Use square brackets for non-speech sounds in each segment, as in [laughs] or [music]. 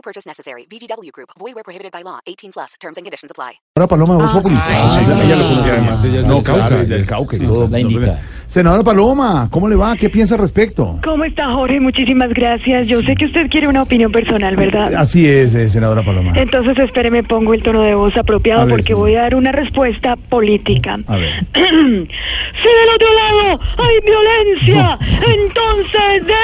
No purchase necessary. VGW Group. Void where prohibited by law. 18 plus. Terms and conditions apply. Ahora Paloma de Voz Populi. sí, Ah, sí, ella lo sí. conoce. Además, ella es no, del Cauca, del Cauca y todo. la indica. Senadora Paloma, ¿cómo le va? ¿Qué piensa al respecto? ¿Cómo está Jorge? Muchísimas gracias. Yo sé que usted quiere una opinión personal, ¿verdad? Así es, eh, senadora Paloma. Entonces espéreme, pongo el tono de voz apropiado A ver, porque sí. voy a dar una respuesta política. A ver. si del otro lado hay violencia, entonces de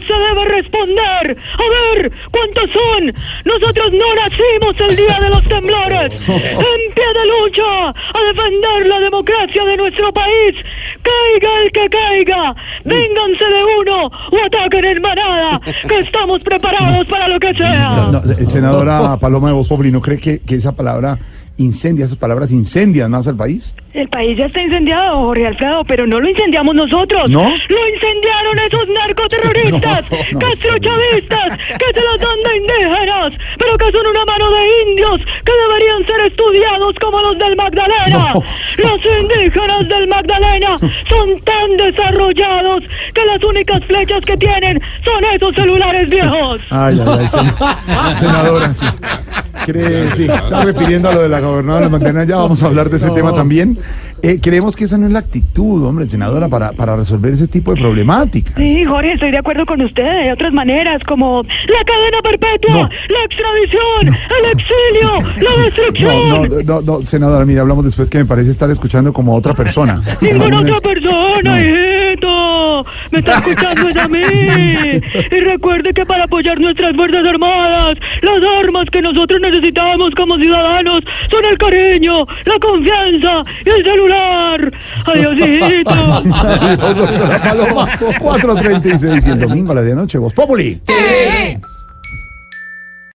se debe responder. A ver, ¿cuántos son? Nosotros no nacimos el día de los temblores. [laughs] En pie de lucha a defender la democracia de nuestro país. Caiga el que caiga. Vénganse de uno o ataquen en manada, que estamos preparados para lo que sea. No, eh, senadora Paloma de Voz Populi, ¿no cree que, que esa palabra incendia, esas palabras incendian más al país? El país ya está incendiado, Jorge Alfredo, pero no lo incendiamos nosotros. ¿No? Lo incendiaron esos narcoterroristas, [laughs] No, no, castrochavistas, que se las dan de indígenas, pero que son una mano de indios que deberían ser estudiados como los del Magdalena. No. Los indígenas del Magdalena son tan desarrollados que las únicas flechas que tienen son esos celulares viejos. Ay, ay, ay, sen- [laughs] senadora. Sí. Cree, sí, está refiriendo a lo de la gobernadora de Magdalena, ya vamos a hablar de ese tema también. Eh, creemos que esa no es la actitud, hombre, senadora, para, para resolver ese tipo de problemáticas. Sí, Jorge, estoy de acuerdo con usted. Hay otras maneras como la cadena perpetua, No. la extradición, el exilio, la destrucción. No, no, no, no, senadora, mira, hablamos después que me parece estar escuchando como a otra persona. Ninguna otra persona, Me está escuchando es a mí. Y recuerde que para apoyar nuestras Fuerzas Armadas, las armas que nosotros necesitamos como ciudadanos son el cariño, la confianza y el celular. Adiós, hijito. [laughs] Paloma, 4.36 y el domingo a la de noche, Voz Populi.